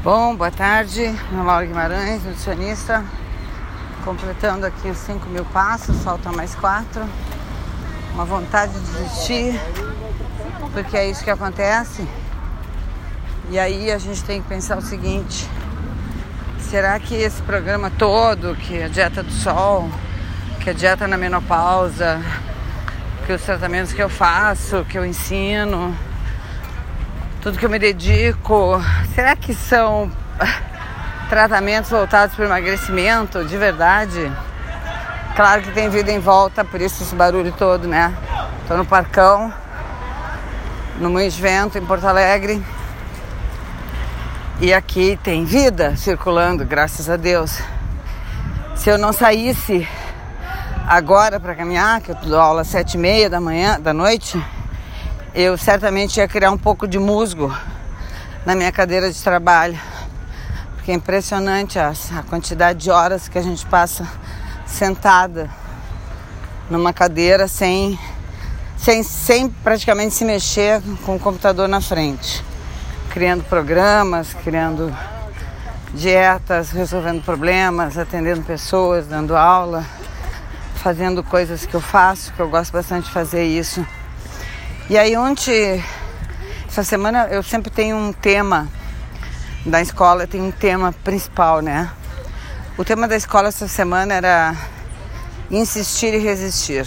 Bom, boa tarde, meu Laura Guimarães, nutricionista, completando aqui os 5 mil passos, faltam mais quatro. Uma vontade de desistir, porque é isso que acontece. E aí a gente tem que pensar o seguinte: será que esse programa todo, que é a dieta do sol, que é a dieta na menopausa, que os tratamentos que eu faço, que eu ensino, tudo que eu me dedico, será que são tratamentos voltados para o emagrecimento de verdade? Claro que tem vida em volta, por isso esse barulho todo, né? Tô no Parcão, no Moinhos Vento, em Porto Alegre. E aqui tem vida circulando, graças a Deus. Se eu não saísse agora para caminhar, que eu dou aula às sete e meia da manhã, da noite, eu certamente ia criar um pouco de musgo na minha cadeira de trabalho. Porque é impressionante a, a quantidade de horas que a gente passa sentada numa cadeira sem, sem, sem praticamente se mexer com o computador na frente. Criando programas, criando dietas, resolvendo problemas, atendendo pessoas, dando aula, fazendo coisas que eu faço, que eu gosto bastante de fazer isso e aí ontem, essa semana eu sempre tenho um tema da escola, tem um tema principal, né? O tema da escola essa semana era insistir e resistir.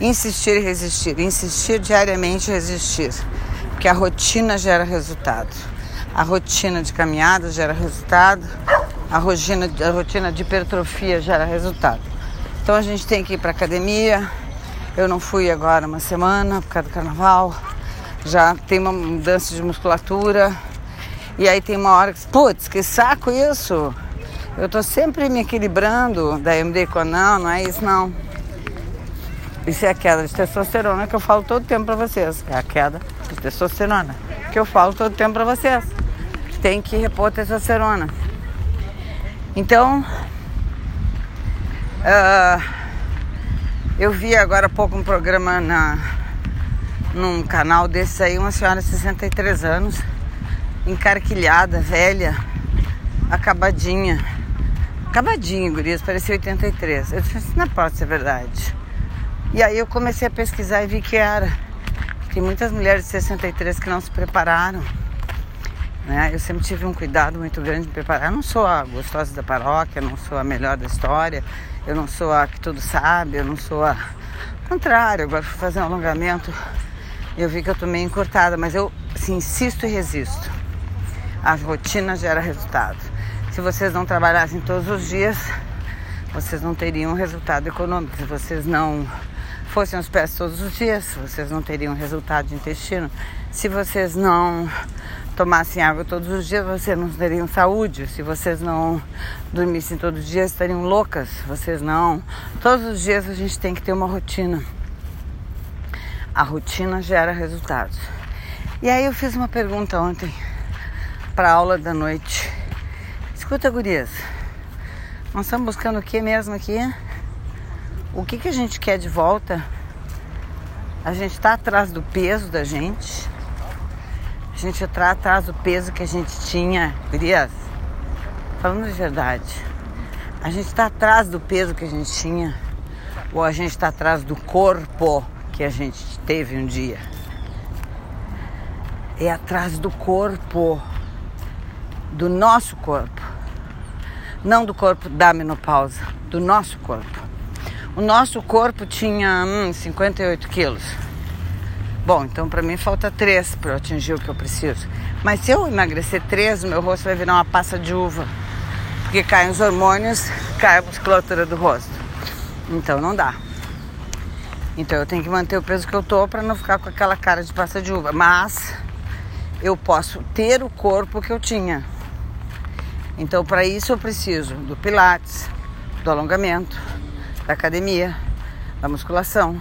Insistir e resistir, insistir diariamente e resistir. Porque a rotina gera resultado. A rotina de caminhada gera resultado. A rotina, a rotina de hipertrofia gera resultado. Então a gente tem que ir para academia, eu não fui agora uma semana por causa do carnaval. Já tem uma mudança de musculatura. E aí tem uma hora que, putz, que saco isso! Eu tô sempre me equilibrando da MD com não, não é isso não. Isso é a queda de testosterona que eu falo todo tempo pra vocês. É a queda de testosterona que eu falo todo tempo pra vocês. Tem que repor testosterona. Então, uh, eu vi agora há pouco um programa na, num canal desse aí, uma senhora de 63 anos, encarquilhada, velha, acabadinha. Acabadinha, gurias, parecia 83. Eu disse, não pode ser verdade. E aí eu comecei a pesquisar e vi que era. Tem muitas mulheres de 63 que não se prepararam. Né? Eu sempre tive um cuidado muito grande de preparar. Eu não sou a gostosa da paróquia, não sou a melhor da história, eu não sou a que tudo sabe, eu não sou a. Contrário, agora fui fazer um alongamento e eu vi que eu tô meio encurtada, mas eu assim, insisto e resisto. A rotina gera resultado. Se vocês não trabalhassem todos os dias, vocês não teriam resultado econômico. Se vocês não fossem aos pés todos os dias, vocês não teriam resultado de intestino. Se vocês não tomassem água todos os dias, vocês não teriam saúde. Se vocês não dormissem todos os dias, estariam loucas. Vocês não. Todos os dias a gente tem que ter uma rotina. A rotina gera resultados. E aí eu fiz uma pergunta ontem para aula da noite. Escuta, gurias. Nós estamos buscando o que mesmo aqui? O que, que a gente quer de volta? A gente está atrás do peso da gente a gente está atrás do peso que a gente tinha, gurias. Falando de verdade, a gente está atrás do peso que a gente tinha ou a gente está atrás do corpo que a gente teve um dia? É atrás do corpo, do nosso corpo, não do corpo da menopausa, do nosso corpo. O nosso corpo tinha hum, 58 quilos. Bom, então para mim falta três para eu atingir o que eu preciso. Mas se eu emagrecer três, meu rosto vai virar uma passa de uva. Porque caem os hormônios, cai a musculatura do rosto. Então não dá. Então eu tenho que manter o peso que eu tô para não ficar com aquela cara de passa de uva. Mas eu posso ter o corpo que eu tinha. Então para isso eu preciso do pilates, do alongamento, da academia, da musculação,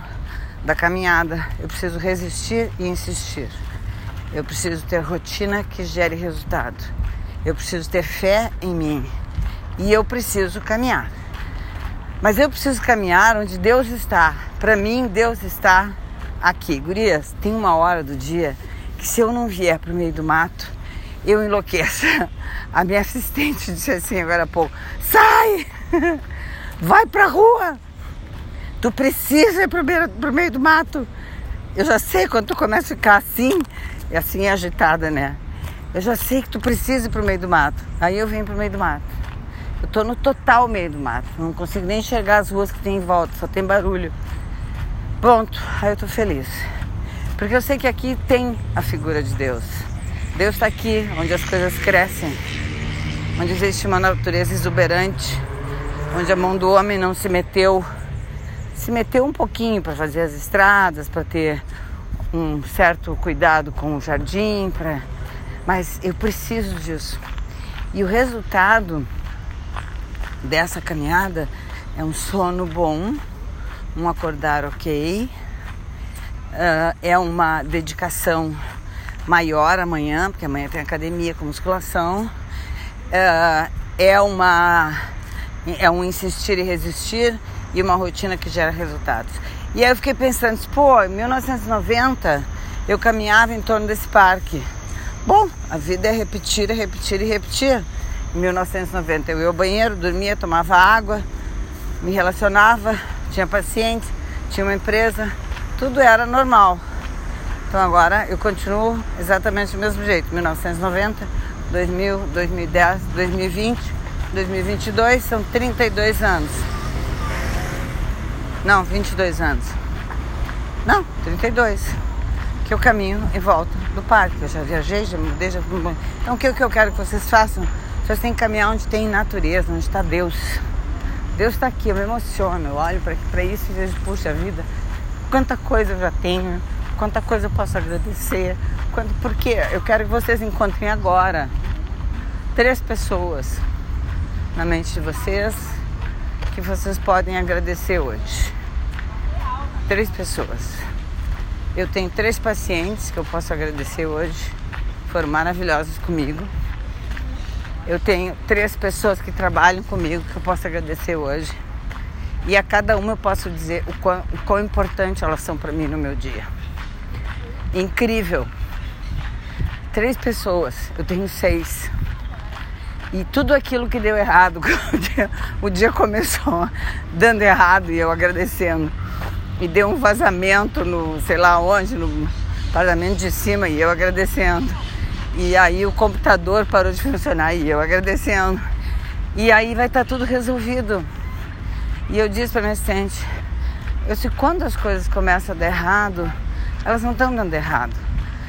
da caminhada. Eu preciso resistir e insistir. Eu preciso ter rotina que gere resultado. Eu preciso ter fé em mim. E eu preciso caminhar. Mas eu preciso caminhar onde Deus está. Para mim, Deus está aqui. Gurias, tem uma hora do dia que se eu não vier para o meio do mato, eu enlouqueço. A minha assistente disse assim agora há pouco: sai! Vai pra rua! Tu precisa ir pro meio, pro meio do mato. Eu já sei quando tu começa a ficar assim, e assim agitada, né? Eu já sei que tu precisa ir pro meio do mato. Aí eu venho pro meio do mato. Eu tô no total meio do mato. Não consigo nem enxergar as ruas que tem em volta, só tem barulho. Pronto, aí eu tô feliz. Porque eu sei que aqui tem a figura de Deus. Deus está aqui, onde as coisas crescem, onde existe uma natureza exuberante, onde a mão do homem não se meteu, se meteu um pouquinho para fazer as estradas, para ter um certo cuidado com o jardim, pra... mas eu preciso disso. E o resultado dessa caminhada é um sono bom, um acordar ok, uh, é uma dedicação maior amanhã, porque amanhã tem academia com musculação, uh, é uma é um insistir e resistir e uma rotina que gera resultados. E aí eu fiquei pensando, pô, em 1990 eu caminhava em torno desse parque. Bom, a vida é repetir, repetir e repetir. Em 1990 eu ia ao banheiro, dormia, tomava água, me relacionava, tinha pacientes, tinha uma empresa, tudo era normal. Então agora eu continuo exatamente do mesmo jeito, 1990, 2000, 2010, 2020, 2022, são 32 anos. Não, 22 anos. Não, 32. Que eu caminho em volta do parque. Eu já viajei, já mudei, já. Então o que, que eu quero que vocês façam? Vocês têm que caminhar onde tem natureza, onde está Deus. Deus está aqui, eu me emociono, eu olho para isso e vejo, puxa vida, quanta coisa eu já tenho, quanta coisa eu posso agradecer, quanto, porque eu quero que vocês encontrem agora três pessoas na mente de vocês que vocês podem agradecer hoje. Três pessoas. Eu tenho três pacientes que eu posso agradecer hoje, foram maravilhosos comigo. Eu tenho três pessoas que trabalham comigo que eu posso agradecer hoje. E a cada uma eu posso dizer o quão, o quão importante elas são para mim no meu dia. Incrível. Três pessoas, eu tenho seis. E tudo aquilo que deu errado, o dia, o dia começou dando errado e eu agradecendo. E deu um vazamento no, sei lá onde, no parlamento de cima e eu agradecendo e aí o computador parou de funcionar e eu agradecendo. E aí vai estar tá tudo resolvido. E eu disse para minha assistente, eu sei quando as coisas começam a dar errado, elas não estão dando errado.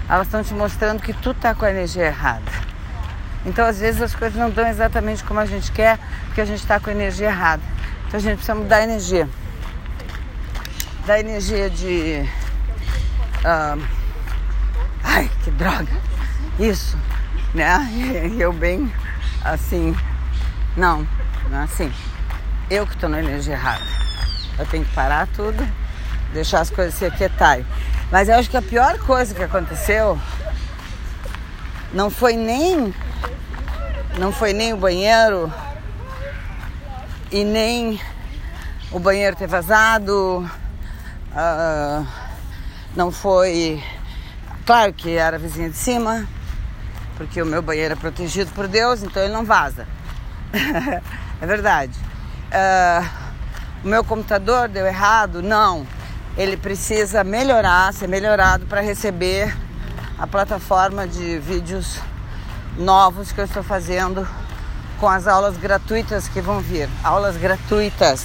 Elas estão te mostrando que tu tá com a energia errada. Então às vezes as coisas não dão exatamente como a gente quer, porque a gente está com a energia errada. Então a gente precisa mudar a energia. Da energia de. Ai, que droga! isso, né? Eu bem assim, não, não é assim. Eu que estou na energia errada. Eu tenho que parar tudo, deixar as coisas se aquietarem. Mas eu acho que a pior coisa que aconteceu não foi nem não foi nem o banheiro e nem o banheiro ter vazado. Uh, não foi. Claro que era vizinha de cima, porque o meu banheiro é protegido por Deus, então ele não vaza. é verdade. Uh, o meu computador deu errado? Não. Ele precisa melhorar, ser melhorado para receber a plataforma de vídeos novos que eu estou fazendo com as aulas gratuitas que vão vir. Aulas gratuitas.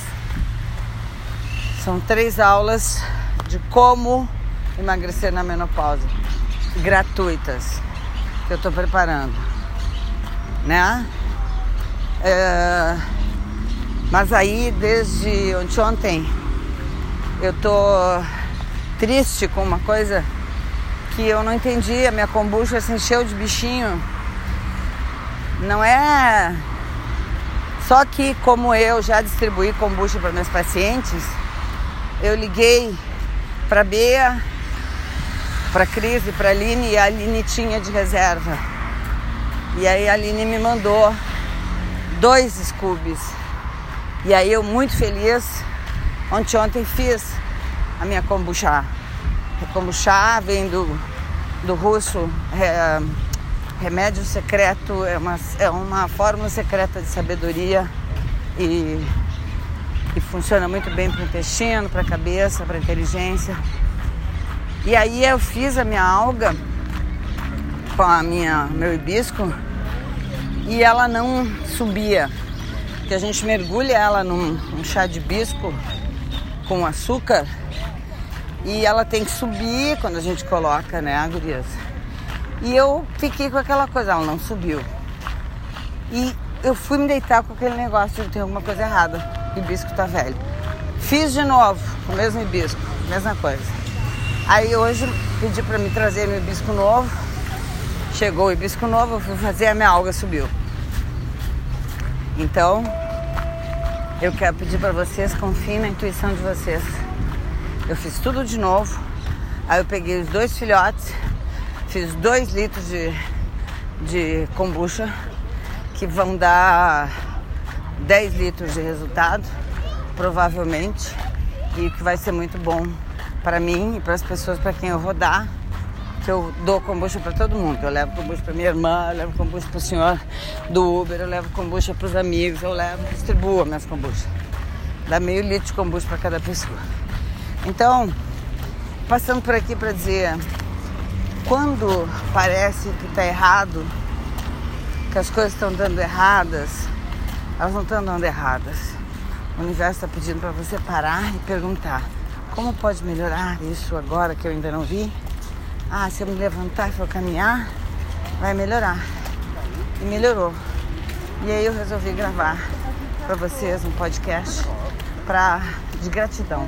São três aulas de como emagrecer na menopausa. Gratuitas que eu estou preparando, né? É, mas aí desde ontem eu tô triste com uma coisa que eu não entendi. A minha kombucha se encheu de bichinho. Não é só que como eu já distribuí kombucha para meus pacientes, eu liguei para Bea para Cris e para Aline e a Aline tinha de reserva. E aí a Aline me mandou dois Scoobies. E aí eu muito feliz, ontem ontem fiz a minha kombucha. A kombucha vem do, do russo é, remédio secreto, é uma, é uma fórmula secreta de sabedoria e, e funciona muito bem para o intestino, para a cabeça, para a inteligência. E aí eu fiz a minha alga com a minha meu hibisco e ela não subia. Que a gente mergulha ela num, num chá de hibisco com açúcar e ela tem que subir quando a gente coloca, né, gurias? E eu fiquei com aquela coisa, ela não subiu. E eu fui me deitar com aquele negócio de ter alguma coisa errada. Hibisco tá velho. Fiz de novo, o mesmo hibisco, mesma coisa. Aí hoje pedi para me trazer meu hibisco novo. Chegou o hibisco novo, eu fui fazer, a minha alga subiu. Então, eu quero pedir para vocês, confiem na intuição de vocês. Eu fiz tudo de novo. Aí eu peguei os dois filhotes, fiz dois litros de, de kombucha, que vão dar 10 litros de resultado, provavelmente, e que vai ser muito bom para mim e para as pessoas para quem eu vou dar. Que eu dou kombucha para todo mundo. Eu levo kombucha para minha irmã, eu levo kombucha para o senhor do Uber, eu levo kombucha para os amigos, eu levo, distribuo minhas kombucha. Dá meio litro de kombucha para cada pessoa. Então, passando por aqui para dizer, quando parece que está errado, que as coisas estão dando erradas, elas não estão dando erradas. O universo está pedindo para você parar e perguntar: como pode melhorar isso agora que eu ainda não vi? Ah, se eu me levantar e for caminhar, vai melhorar. E melhorou. E aí eu resolvi gravar para vocês um podcast pra, de gratidão.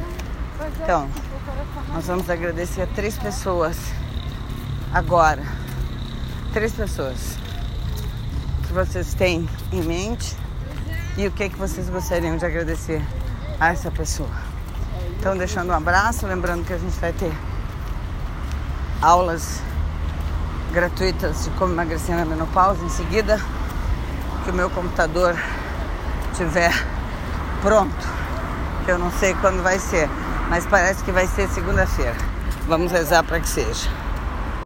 Então, nós vamos agradecer a três pessoas agora. Três pessoas que vocês têm em mente e o que, que vocês gostariam de agradecer a essa pessoa. Então, deixando um abraço, lembrando que a gente vai ter aulas gratuitas de como emagrecer na menopausa em seguida que o meu computador tiver pronto, que eu não sei quando vai ser mas parece que vai ser segunda-feira. Vamos rezar para que seja.